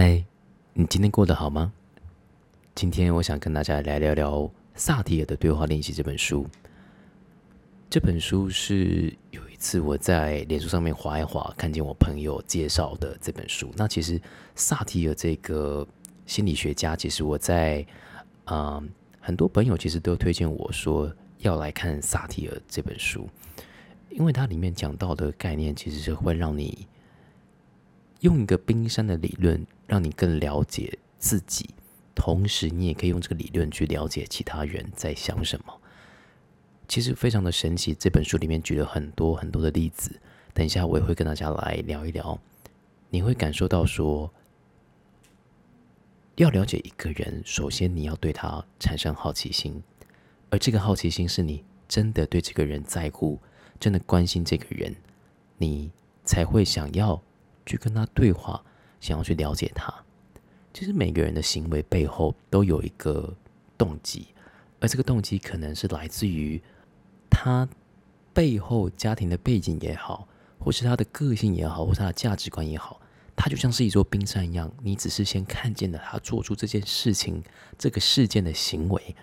嗨，你今天过得好吗？今天我想跟大家来聊聊萨提尔的对话练习这本书。这本书是有一次我在脸书上面划一划，看见我朋友介绍的这本书。那其实萨提尔这个心理学家，其实我在啊很多朋友其实都推荐我说要来看萨提尔这本书，因为它里面讲到的概念其实是会让你用一个冰山的理论，让你更了解自己，同时你也可以用这个理论去了解其他人在想什么。其实非常的神奇，这本书里面举了很多很多的例子。等一下我也会跟大家来聊一聊，你会感受到说，要了解一个人，首先你要对他产生好奇心，而这个好奇心是你真的对这个人在乎，真的关心这个人，你才会想要去跟他对话，想要去了解他。其实每个人的行为背后都有一个动机，而这个动机可能是来自于。他背后家庭的背景也好，或是他的个性也好，或是他的价值观也好，他就像是一座冰山一样。你只是先看见了他做出这件事情、这个事件的行为，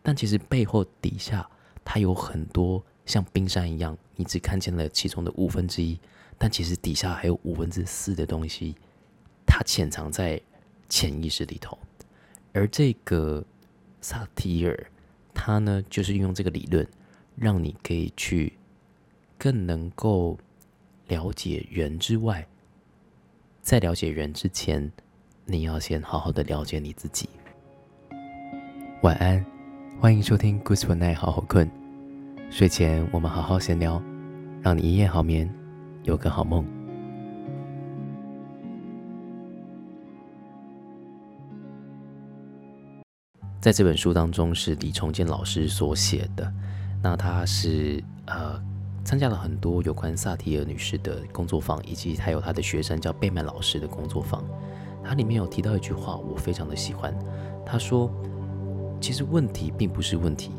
但其实背后底下他有很多像冰山一样，你只看见了其中的五分之一，但其实底下还有五分之四的东西，它潜藏在潜意识里头。而这个萨提尔，他呢，就是运用这个理论。让你可以去更能够了解人之外，在了解人之前，你要先好好的了解你自己。晚安，欢迎收听《Good Night》，好好困。睡前我们好好闲聊，让你一夜好眠，有个好梦。在这本书当中，是李重建老师所写的。那他是呃参加了很多有关萨提尔女士的工作坊，以及还有他的学生叫贝曼老师的工作坊。他里面有提到一句话，我非常的喜欢。他说：“其实问题并不是问题，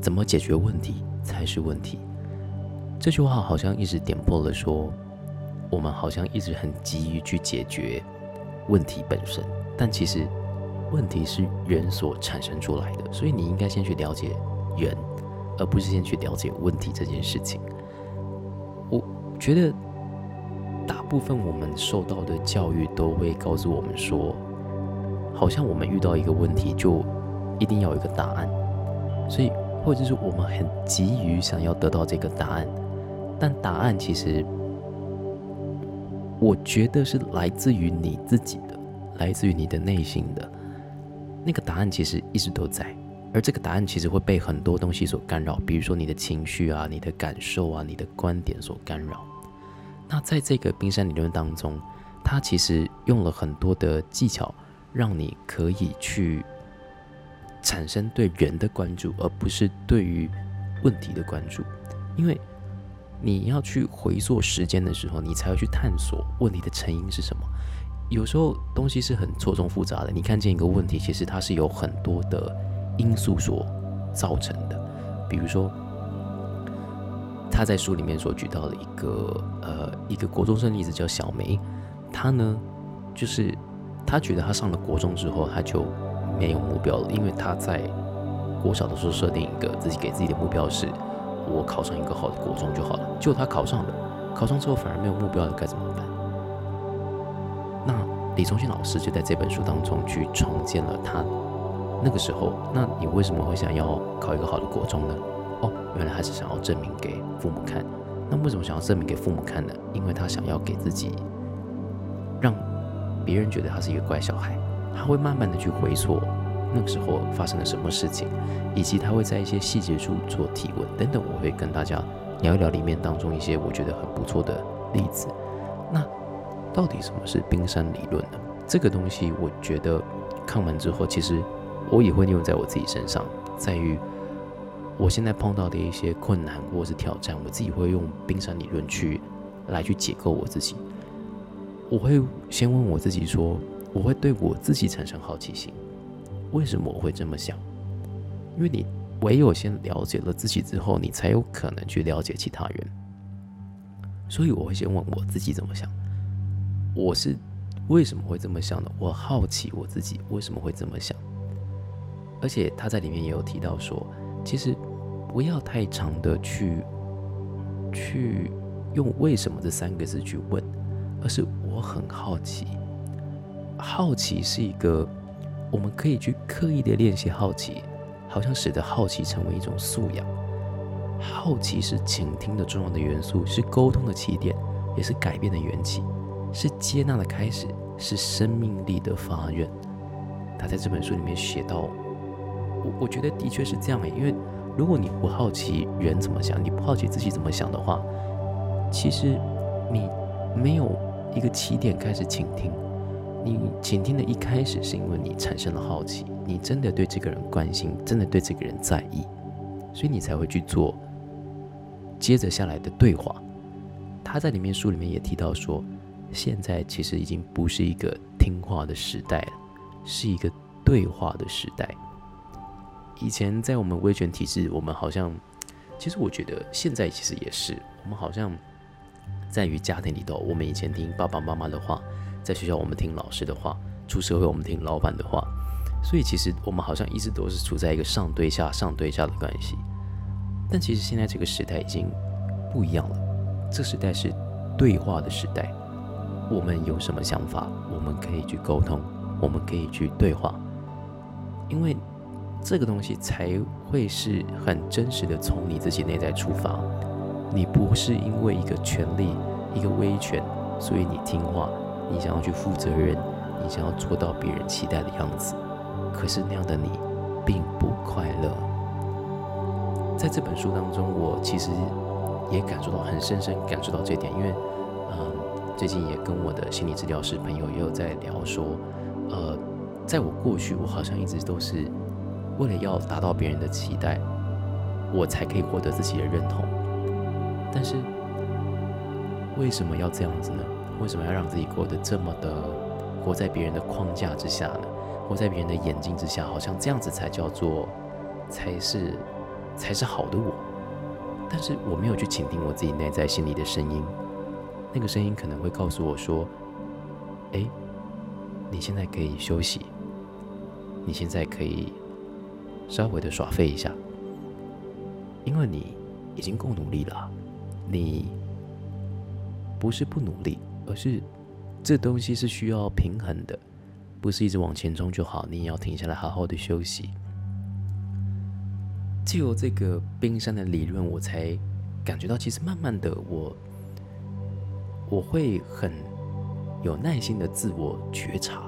怎么解决问题才是问题。”这句话好像一直点破了说，我们好像一直很急于去解决问题本身，但其实问题是人所产生出来的，所以你应该先去了解人。而不是先去了解问题这件事情。我觉得大部分我们受到的教育都会告诉我们说，好像我们遇到一个问题就一定要有一个答案，所以或者是我们很急于想要得到这个答案，但答案其实我觉得是来自于你自己的，来自于你的内心的那个答案，其实一直都在。而这个答案其实会被很多东西所干扰，比如说你的情绪啊、你的感受啊、你的观点所干扰。那在这个冰山理论当中，它其实用了很多的技巧，让你可以去产生对人的关注，而不是对于问题的关注。因为你要去回溯时间的时候，你才会去探索问题的成因是什么。有时候东西是很错综复杂的，你看见一个问题，其实它是有很多的。因素所造成的，比如说，他在书里面所举到的一个呃一个国中生例子叫小梅，她呢就是她觉得她上了国中之后，她就没有目标了，因为她在国小的时候设定一个自己给自己的目标是，我考上一个好的国中就好了。结果她考上了，考上之后反而没有目标了，该怎么办？李忠信老师就在这本书当中去重建了他。那个时候，那你为什么会想要考一个好的国中呢？哦，原来还是想要证明给父母看。那为什么想要证明给父母看呢？因为他想要给自己，让别人觉得他是一个乖小孩。他会慢慢的去回溯那个时候发生了什么事情，以及他会在一些细节处做提问等等。我会跟大家聊一聊里面当中一些我觉得很不错的例子。那到底什么是冰山理论呢？这个东西我觉得看完之后，其实。我也会利用在我自己身上，在于我现在碰到的一些困难或是挑战，我自己会用冰山理论去来去解构我自己。我会先问我自己说，我会对我自己产生好奇心，为什么我会这么想？因为你唯有先了解了自己之后，你才有可能去了解其他人。所以我会先问我自己怎么想，我是为什么会这么想呢？我好奇我自己为什么会这么想。而且他在里面也有提到说，其实不要太长的去去用“为什么”这三个字去问，而是我很好奇。好奇是一个我们可以去刻意的练习好奇，好像使得好奇成为一种素养。好奇是倾听的重要的元素，是沟通的起点，也是改变的缘起，是接纳的开始，是生命力的发源。他在这本书里面写到，我我觉得的确是这样诶，因为如果你不好奇人怎么想，你不好奇自己怎么想的话，其实你没有一个起点开始倾听。你倾听的一开始是因为你产生了好奇，你真的对这个人关心，真的对这个人在意，所以你才会去做。接着下来的对话，他在里面书里面也提到说，现在其实已经不是一个听话的时代，是一个对话的时代。以前在我们威权体制，我们好像，其实我觉得现在其实也是，我们好像在于家庭里头，我们以前听爸爸妈妈的话，在学校我们听老师的话，出社会我们听老板的话，所以其实我们好像一直都是处在一个上对下、上对下的关系。但其实现在这个时代已经不一样了，这时代是对话的时代。我们有什么想法，我们可以去沟通，我们可以去对话，因为这个东西才会是很真实的从你自己内在出发。你不是因为一个权利、一个威权，所以你听话，你想要去负责任，你想要做到别人期待的样子。可是那样的你并不快乐。在这本书当中，我其实也感受到很深深感受到这点，因为，最近也跟我的心理治疗师朋友也有在聊说，呃，在我过去，我好像一直都是为了要达到别人的期待，我才可以获得自己的认同。但是，为什么要这样子呢？为什么要让自己过得这么的活在别人的框架之下呢？活在别人的眼睛之下，好像这样子才叫做才是。才是好的我，但是我没有去倾听我自己内在心里的声音。那个声音可能会告诉我说：“哎，你现在可以休息，你现在可以稍微的耍废一下，因为你已经够努力了。你不是不努力，而是这东西是需要平衡的，不是一直往前冲就好，你也要停下来好好的休息。”就由这个冰山的理论，我才感觉到，其实慢慢的，我我会很有耐心的自我觉察。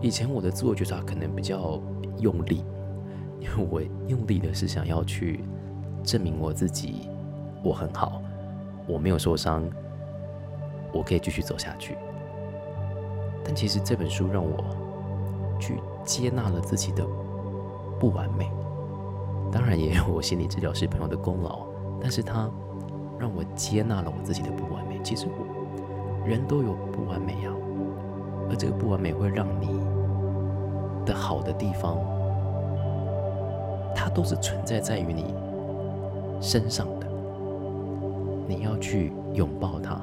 以前我的自我觉察可能比较用力，因为我用力的是想要去证明我自己，我很好，我没有受伤，我可以继续走下去。但其实这本书让我去接纳了自己的不完美。当然也有我心理治疗师朋友的功劳，但是他让我接纳了我自己的不完美。其实我人都有不完美呀，而这个不完美会让你的好的地方，它都是存在在于你身上的。你要去拥抱它，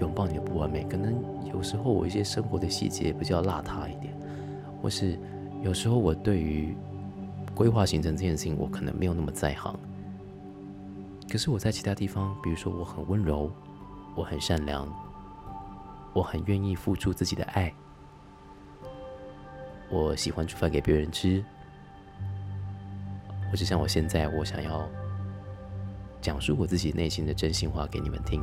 拥抱你的不完美。可能有时候我一些生活的细节比较邋遢一点，或是有时候我对于。规划行程这件事情，我可能没有那么在行。可是我在其他地方，比如说我很温柔，我很善良，我很愿意付出自己的爱，我喜欢煮饭给别人吃，我就像我现在，我想要讲述我自己内心的真心话给你们听，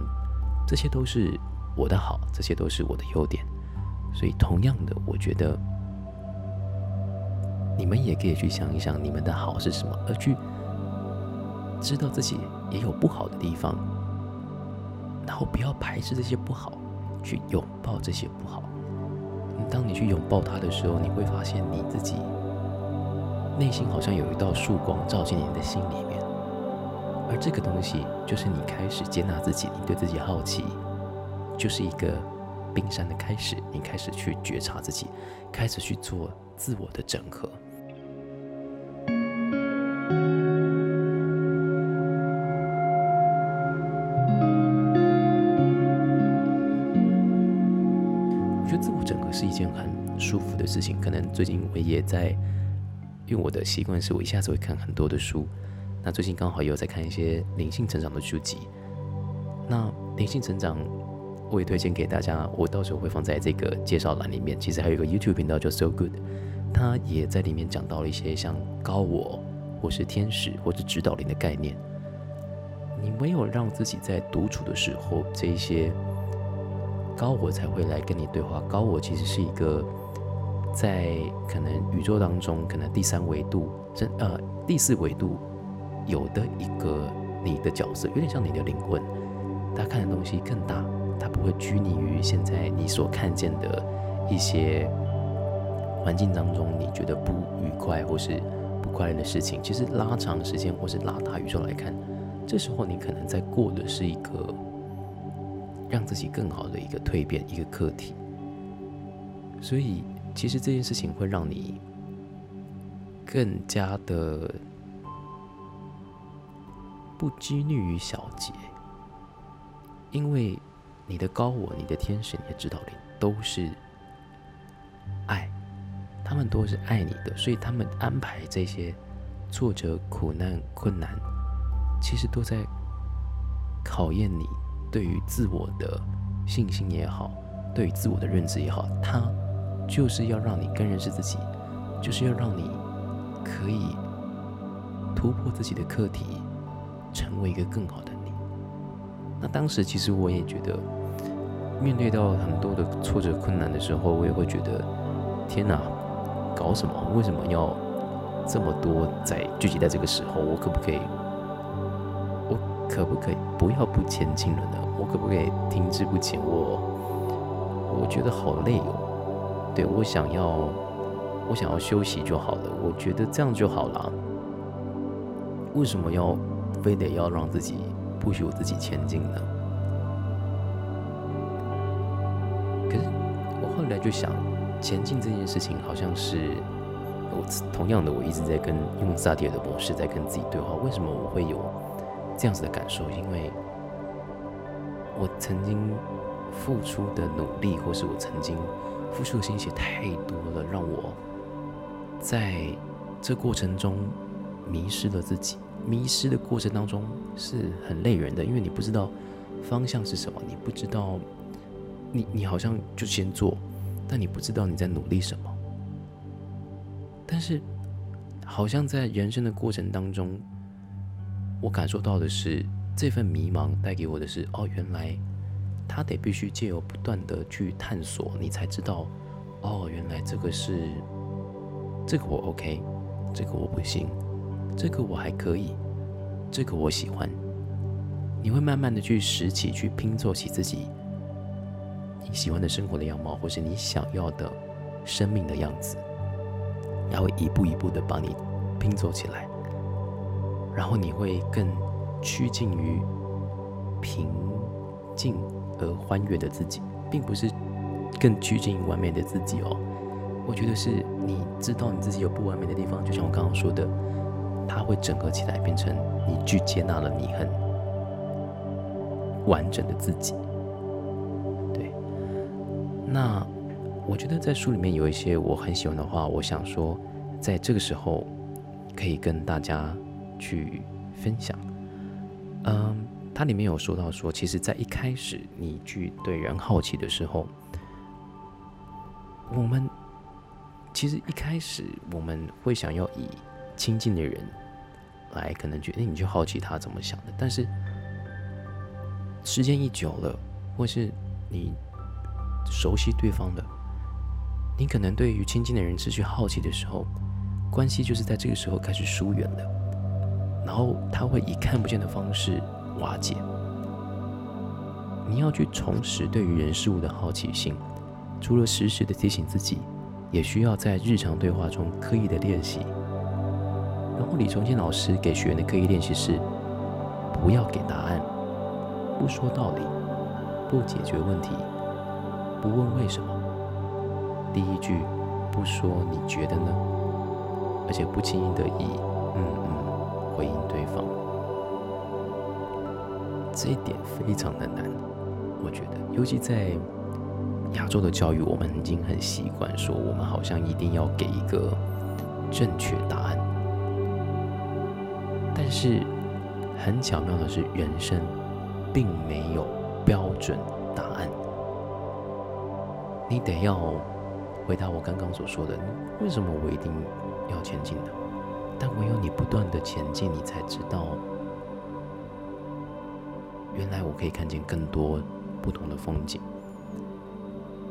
这些都是我的好，这些都是我的优点。所以，同样的，我觉得。你们也可以去想一想，你们的好是什么，而去知道自己也有不好的地方，然后不要排斥这些不好，去拥抱这些不好。当你去拥抱它的时候，你会发现你自己内心好像有一道曙光照进你的心里面，而这个东西就是你开始接纳自己，你对自己好奇，就是一个冰山的开始。你开始去觉察自己，开始去做自我的整合。可能最近我也在，因为我的习惯是我一下子会看很多的书。那最近刚好也有在看一些灵性成长的书籍。那灵性成长，我也推荐给大家，我到时候会放在这个介绍栏里面。其实还有一个 YouTube 频道叫 So Good，他也在里面讲到了一些像高我或是天使或者指导灵的概念。你没有让自己在独处的时候，这一些高我才会来跟你对话。高我其实是一个在可能宇宙当中，可能第三维度，真呃第四维度有的一个你的角色，有点像你的灵魂。他看的东西更大，他不会拘泥于现在你所看见的一些环境当中你觉得不愉快或是不快乐的事情。其实拉长时间或是拉大宇宙来看。这时候你可能在过的是一个让自己更好的一个蜕变，一个课题。所以，其实这件事情会让你更加的不拘泥于小节，因为你的高我、你的天使、你的指导灵都是爱，他们都是爱你的，所以他们安排这些挫折、苦难、困难。其实都在考验你对于自我的信心也好，对于自我的认知也好，他就是要让你更认识自己，就是要让你可以突破自己的课题，成为一个更好的你。那当时其实我也觉得，面对到很多的挫折困难的时候，我也会觉得，天哪，搞什么？为什么要这么多在聚集在这个时候？我可不可以？我可不可以不要不前进了呢？我可不可以停滞不前？我我觉得好累哦。对我想要，我想要休息就好了。我觉得这样就好了。为什么要非得要让自己不许我自己前进呢？可是我后来就想，前进这件事情好像是我同样的，我一直在跟用萨提尔的模式在跟自己对话。为什么我会有？这样子的感受，因为我曾经付出的努力，或是我曾经付出的心血太多了，让我在这过程中迷失了自己。迷失的过程当中是很累人的，因为你不知道方向是什么，你不知道你你好像就先做，但你不知道你在努力什么。但是好像在人生的过程当中。我感受到的是，这份迷茫带给我的是，哦，原来他得必须借由不断的去探索，你才知道，哦，原来这个是这个我 OK，这个我不行，这个我还可以，这个我喜欢。你会慢慢的去拾起，去拼凑起自己你喜欢的生活的样貌，或是你想要的生命的样子，然后一步一步的把你拼凑起来。然后你会更趋近于平静而欢悦的自己，并不是更趋近于完美的自己哦。我觉得是你知道你自己有不完美的地方，就像我刚刚说的，它会整合起来，变成你去接纳了你很完整的自己。对，那我觉得在书里面有一些我很喜欢的话，我想说，在这个时候可以跟大家。去分享，嗯，它里面有说到说，其实，在一开始你去对人好奇的时候，我们其实一开始我们会想要以亲近的人来，可能觉得你去好奇他怎么想的，但是时间一久了，或是你熟悉对方的，你可能对于亲近的人失去好奇的时候，关系就是在这个时候开始疏远了。然后他会以看不见的方式瓦解。你要去重拾对于人事物的好奇心，除了时时的提醒自己，也需要在日常对话中刻意的练习。然后李崇建老师给学员的刻意练习是：不要给答案，不说道理，不解决问题，不问为什么。第一句不说你觉得呢？而且不轻易的以嗯嗯。回应对方，这一点非常的难，我觉得，尤其在亚洲的教育，我们已经很习惯说，我们好像一定要给一个正确答案。但是很巧妙的是，人生并没有标准答案。你得要回答我刚刚所说的：为什么我一定要前进的？但唯有你不断的前进，你才知道，原来我可以看见更多不同的风景。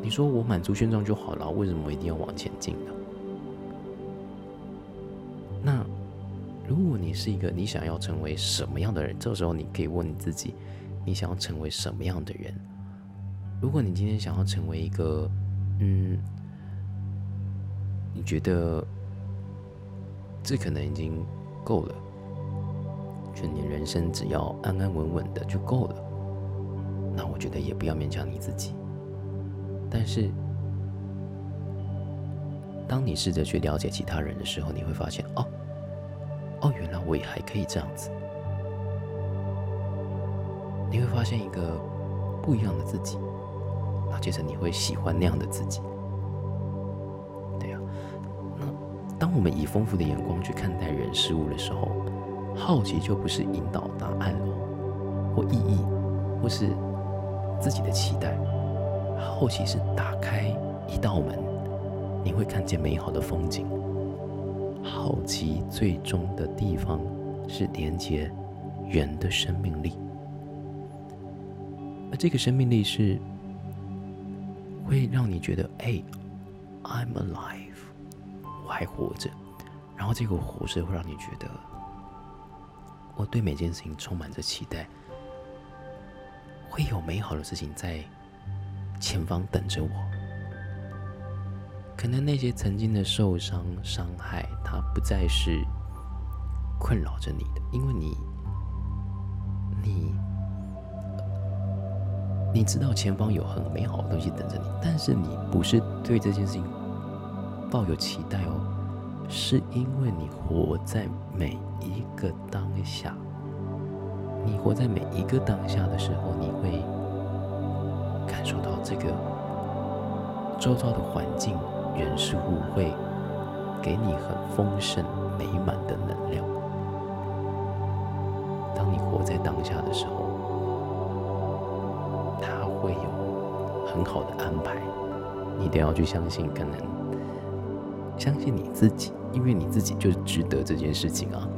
你说我满足现状就好了，为什么我一定要往前进呢？那如果你是一个你想要成为什么样的人，这时候你可以问你自己：你想要成为什么样的人？如果你今天想要成为一个，嗯，你觉得这可能已经够了，就你人生只要安安稳稳的就够了，那我觉得也不要勉强你自己。但是，当你试着去了解其他人的时候，你会发现，哦，哦，原来我也还可以这样子。你会发现一个不一样的自己，那接着你会喜欢那样的自己。对呀，那当我们以丰富的眼光去看待人事物的时候，好奇就不是引导答案了，或意义，或是自己的期待。好奇是打开一道门，你会看见美好的风景。好奇最终的地方是连接人的生命力，而这个生命力是会让你觉得，哎，I'm alive，我还活着。然后这个活着会让你觉得，我对每件事情充满着期待，会有美好的事情在。前方等着我。可能那些曾经的受伤、伤害，它不再是困扰着你的，因为你，你，你知道前方有很美好的东西等着你，但是你不是对这件事情抱有期待哦，是因为你活在每一个当下。你活在每一个当下的时候，你会。感受到这个周遭的环境、人事物会给你很丰盛、美满的能量。当你活在当下的时候，他会有很好的安排。你都要去相信，可能相信你自己，因为你自己就值得这件事情啊。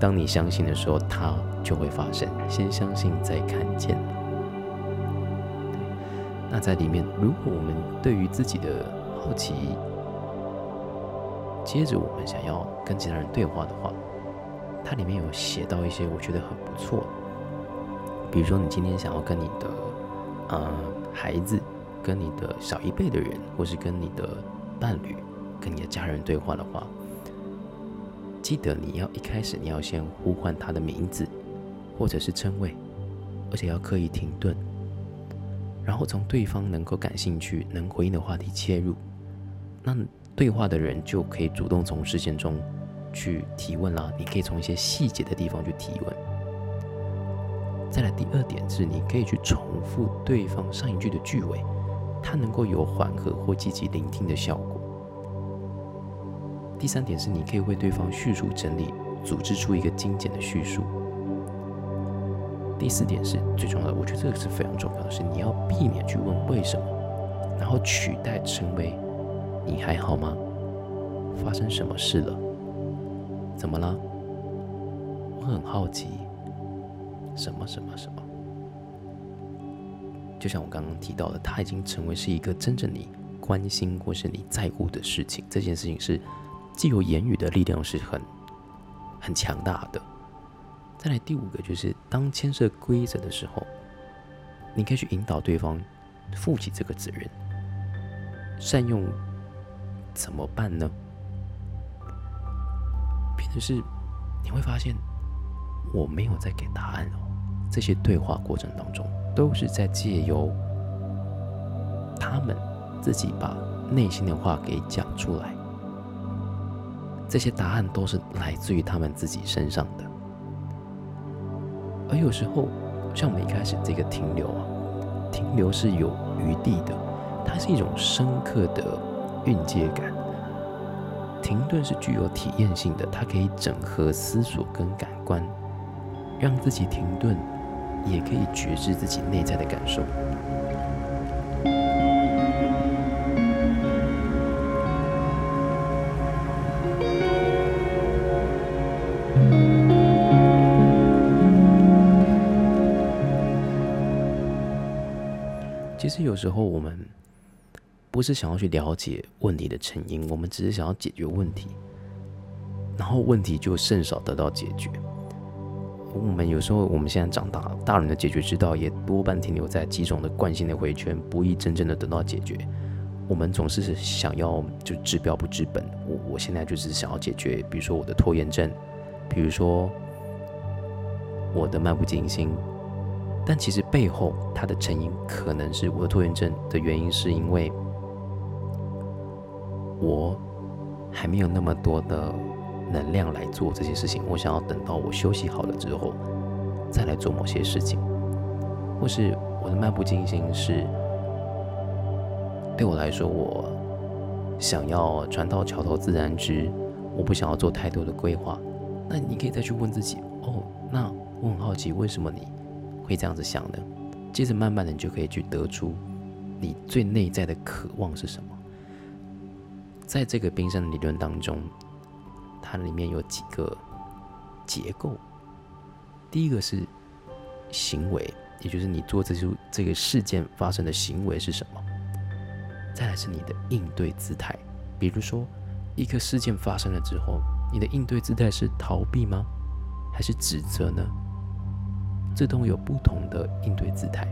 当你相信的时候，它就会发生。先相信，再看见。那在里面，如果我们对于自己的好奇，接着我们想要跟其他人对话的话，它里面有写到一些我觉得很不错。比如说，你今天想要跟你的呃孩子、跟你的小一辈的人，或是跟你的伴侣、跟你的家人对话的话，记得你要一开始你要先呼唤他的名字，或者是称谓，而且要刻意停顿。然后从对方能够感兴趣、能回应的话题切入，那对话的人就可以主动从视线中去提问啦。你可以从一些细节的地方去提问。再来第二点是，你可以去重复对方上一句的句尾，它能够有缓和或积极聆听的效果。第三点是，你可以为对方叙述整理、组织出一个精简的叙述。第四点是最重要的，我觉得这个是非常重要的，是你要避免去问为什么，然后取代成为你还好吗？发生什么事了？怎么了？我很好奇，什么什么什么？就像我刚刚提到的，它已经成为是一个真正你关心或是你在乎的事情。这件事情是既有言语的力量是很很强大的。再来第五个就是，当牵涉规则的时候，你可以去引导对方负起这个责任。善用怎么办呢？变的是你会发现，我没有在给答案哦。这些对话过程当中，都是在借由他们自己把内心的话给讲出来。这些答案都是来自于他们自己身上的。而有时候，像我们一开始这个停留啊，停留是有余地的，它是一种深刻的蕴藉感。停顿是具有体验性的，它可以整合思索跟感官，让自己停顿，也可以觉知自己内在的感受。其实有时候我们。不是想要去了解问题的成因，我们只是想要解决问题，然后问题就甚少得到解决。我们有时候，我们现在长大，大人的解决之道也多半停留在几种的惯性的回圈，不易真正的得到解决。我们总是想要就治标不治本。我我现在就是想要解决，比如说我的拖延症，比如说我的漫不经心，但其实背后它的成因可能是我的拖延症的原因，是因为。我还没有那么多的能量来做这些事情，我想要等到我休息好了之后，再来做某些事情。或是我的漫不经心是对我来说，我想要船到桥头自然直，我不想要做太多的规划。那你可以再去问自己，哦，那我很好奇，为什么你会这样子想的？接着慢慢的，你就可以去得出你最内在的渴望是什么。在这个冰山理论当中，它里面有几个结构。第一个是行为，也就是你做这出这个事件发生的行为是什么。再来是你的应对姿态，比如说一个事件发生了之后，你的应对姿态是逃避吗？还是指责呢？这都有不同的应对姿态。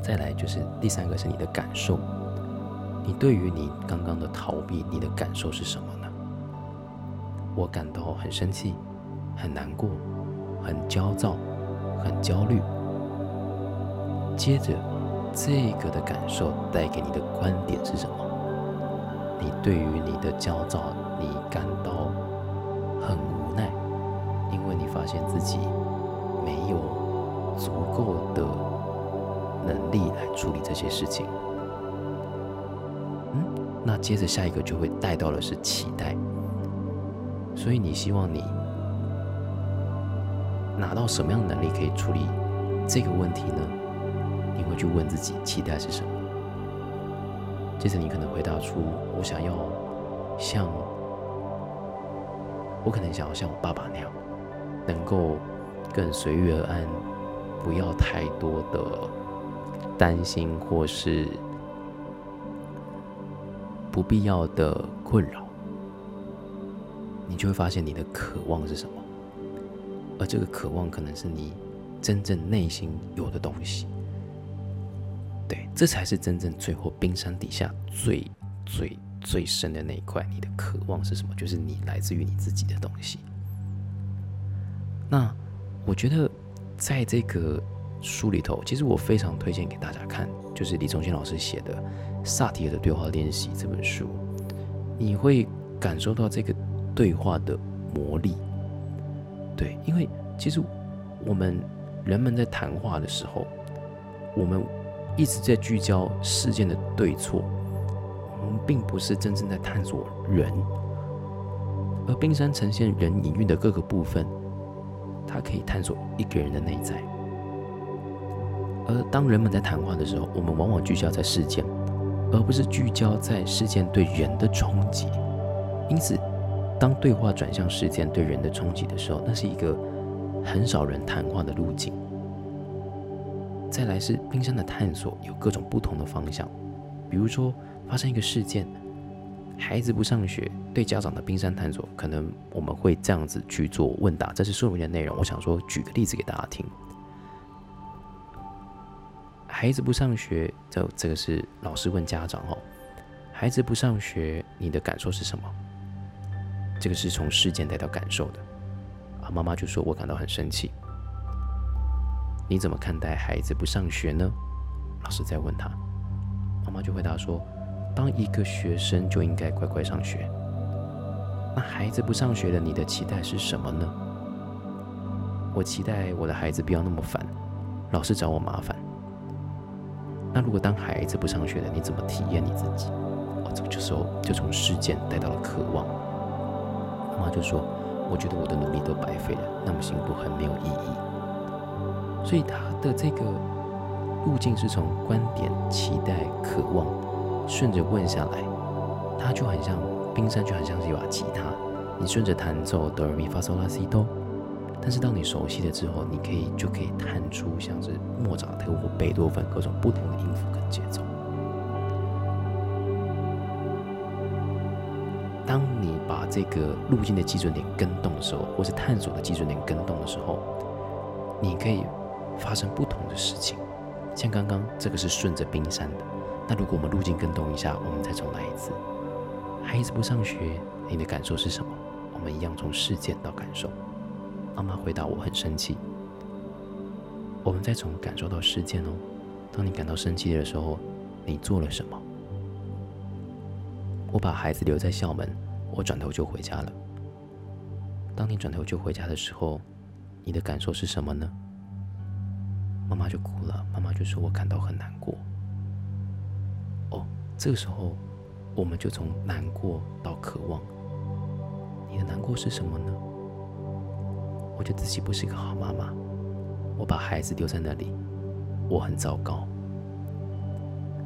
再来就是第三个是你的感受。你对于你刚刚的逃避，你的感受是什么呢？我感到很生气，很难过，很焦躁，很焦虑。接着，这个的感受带给你的观点是什么？你对于你的焦躁，你感到很无奈，因为你发现自己没有足够的能力来处理这些事情。嗯那接着下一个就会带到的是期待，所以你希望你拿到什么样的能力可以处理这个问题呢？你会去问自己期待是什么？接着你可能回答出：我想要像我可能想要像我爸爸那样，能够更随遇而安，不要太多的担心或是。不必要的困扰，你就会发现你的渴望是什么，而这个渴望可能是你真正内心有的东西。对，这才是真正最后冰山底下最最最深的那一块。你的渴望是什么？就是你来自于你自己的东西。那我觉得在这个书里头，其实我非常推荐给大家看，就是李宗宪老师写的。萨提尔的对话练习这本书，你会感受到这个对话的魔力。对，因为其实我们人们在谈话的时候，我们一直在聚焦事件的对错，我们并不是真正在探索人。而冰山呈现人隐喻的各个部分，它可以探索一个人的内在。而当人们在谈话的时候，我们往往聚焦在事件。而不是聚焦在事件对人的冲击，因此，当对话转向事件对人的冲击的时候，那是一个很少人谈话的路径。再来是冰山的探索，有各种不同的方向，比如说发生一个事件，孩子不上学，对家长的冰山探索，可能我们会这样子去做问答，这是书里面的内容。我想说，举个例子给大家听。孩子不上学，这这个是老师问家长哦。孩子不上学，你的感受是什么？这个是从事件带到感受的。啊，妈妈就说我感到很生气。你怎么看待孩子不上学呢？老师在问他，妈妈就回答说：当一个学生就应该乖乖上学。那孩子不上学了，你的期待是什么呢？我期待我的孩子不要那么烦，老是找我麻烦。那如果当孩子不上学了，你怎么体验你自己？哦，这个时候就从事件带到了渴望。妈妈就说：“我觉得我的努力都白费了，那么辛苦很没有意义。”所以他的这个路径是从观点、期待、渴望，顺着问下来，它就很像冰山，就很像是一把吉他，你顺着弹奏哆来咪发嗦拉西哆。但是当你熟悉了之后，你可以就可以弹出像是莫扎特或贝多芬各种不同的音符跟节奏。当你把这个路径的基准点跟动的时候，或是探索的基准点跟动的时候，你可以发生不同的事情。像刚刚这个是顺着冰山的，那如果我们路径跟动一下，我们再重来一次。孩子不上学，你的感受是什么？我们一样从事件到感受。妈妈回答：“我很生气。”我们再从感受到事件哦。当你感到生气的时候，你做了什么？我把孩子留在校门，我转头就回家了。当你转头就回家的时候，你的感受是什么呢？妈妈就哭了。妈妈就说：“我感到很难过。”哦，这个时候，我们就从难过到渴望。你的难过是什么呢？我觉得自己不是一个好妈妈，我把孩子丢在那里，我很糟糕。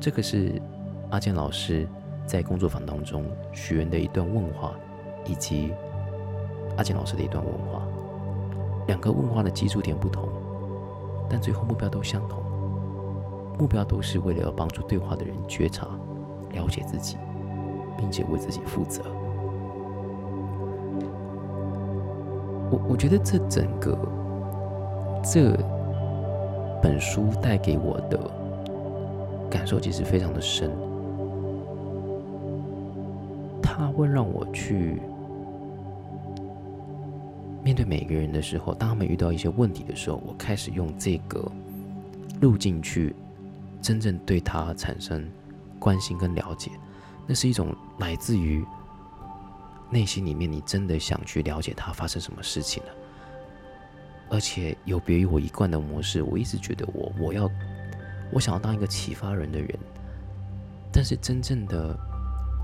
这个是阿健老师在工作坊当中学员的一段问话，以及阿健老师的一段问话。两个问话的基础点不同，但最后目标都相同，目标都是为了要帮助对话的人觉察、了解自己，并且为自己负责。我我觉得这整个这本书带给我的感受其实非常的深，它会让我去面对每个人的时候，当他们遇到一些问题的时候，我开始用这个路径去真正对他产生关心跟了解，那是一种来自于。内心里面，你真的想去了解他发生什么事情了，而且有别于我一贯的模式，我一直觉得我我要我想要当一个启发人的人，但是真正的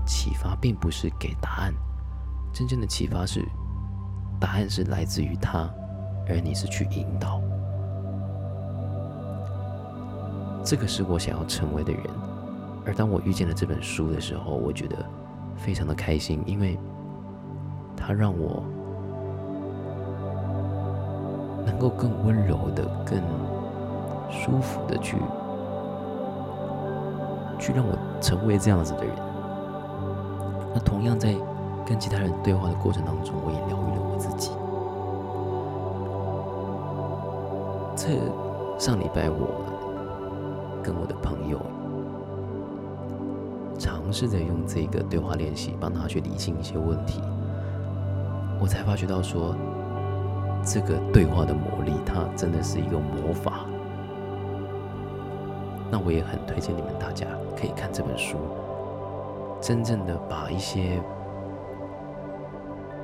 启发并不是给答案，真正的启发是答案是来自于他，而你是去引导，这个是我想要成为的人，而当我遇见了这本书的时候，我觉得非常的开心，因为。它让我能够更温柔的、更舒服的去去让我成为这样子的人。那同样在跟其他人对话的过程当中，我也疗愈了我自己。这上礼拜我跟我的朋友尝试着用这个对话练习帮他去理清一些问题。我才发觉到，说这个对话的魔力，它真的是一个魔法。那我也很推荐你们大家可以看这本书，真正的把一些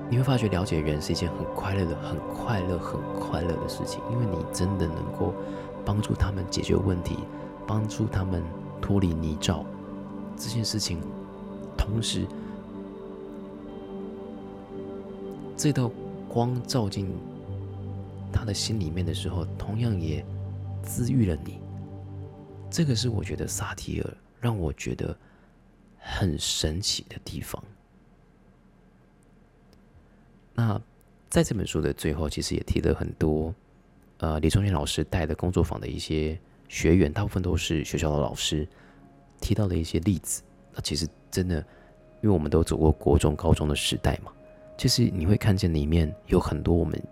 你会发觉了解人是一件很快乐的、很快乐、很快乐的事情，因为你真的能够帮助他们解决问题，帮助他们脱离泥沼这件事情，同时。这道光照进他的心里面的时候，同样也治愈了你。这个是我觉得萨提尔让我觉得很神奇的地方。那在这本书的最后，其实也提了很多，呃，李忠贤老师带的工作坊的一些学员，大部分都是学校的老师，提到的一些例子。那其实真的，因为我们都走过国中、高中的时代嘛。其实你会看见里面有很多我们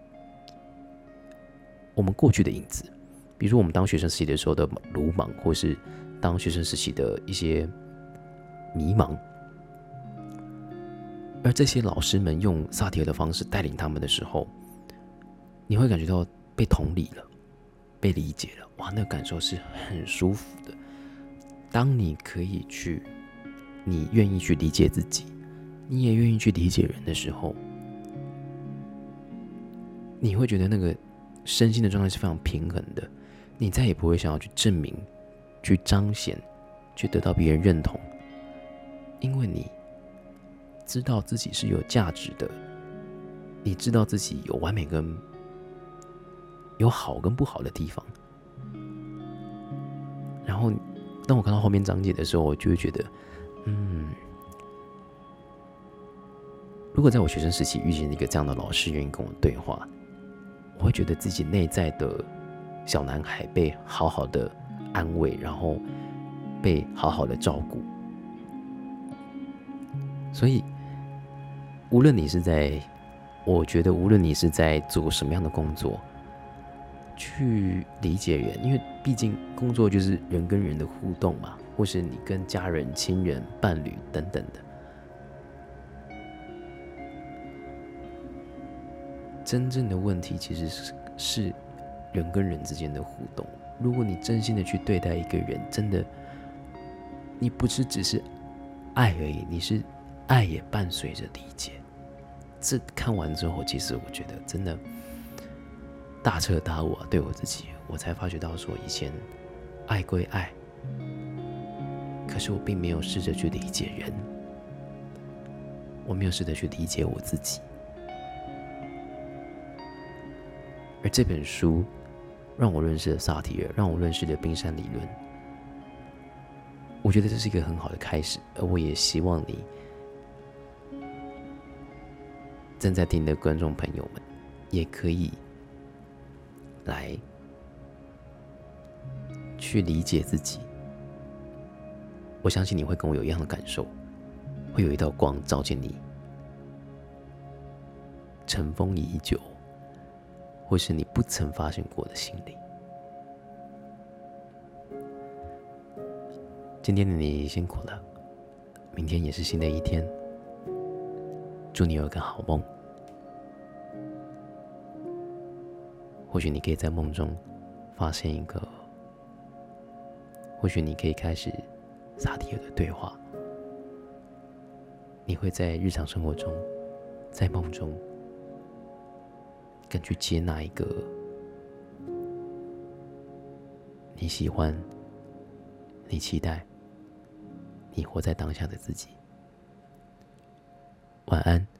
我们过去的影子，比如我们当学生时期的时候的鲁莽，或是当学生时期的一些迷茫，而这些老师们用萨提尔的方式带领他们的时候，你会感觉到被同理了，被理解了，哇，那感受是很舒服的。当你可以去，你愿意去理解自己。你也愿意去理解人的时候，你会觉得那个身心的状态是非常平衡的。你再也不会想要去证明、去彰显，去得到别人认同，因为你知道自己是有价值的，你知道自己有完美跟有好跟不好的地方。然后，当我看到后面章节的时候，我就会觉得，嗯，如果在我学生时期遇见一个这样的老师，愿意跟我对话，我会觉得自己内在的小男孩被好好的安慰，然后被好好的照顾。所以，无论你是在，我觉得无论你是在做什么样的工作。去理解人，因为毕竟工作就是人跟人的互动嘛，或是你跟家人、亲人、伴侣等等的。真正的问题其实是是人跟人之间的互动。如果你真心的去对待一个人，真的，你不是只是爱而已，你是爱也伴随着理解。这看完之后，其实我觉得真的。大彻大悟啊！对我自己，我才发觉到说，以前爱归爱，可是我并没有试着去理解人，我没有试着去理解我自己。而这本书让我认识了萨提尔，让我认识了冰山理论。我觉得这是一个很好的开始，而我也希望你正在听的观众朋友们也可以。来，去理解自己。我相信你会跟我有一样的感受，会有一道光照进你尘封已久，或是你不曾发现过的心里。今天的你辛苦了，明天也是新的一天。祝你有个好梦。或许你可以在梦中发现一个，或许你可以开始萨提尔的对话。你会在日常生活中，在梦中，更去接纳一个你喜欢、你期待、你活在当下的自己。晚安，晚安。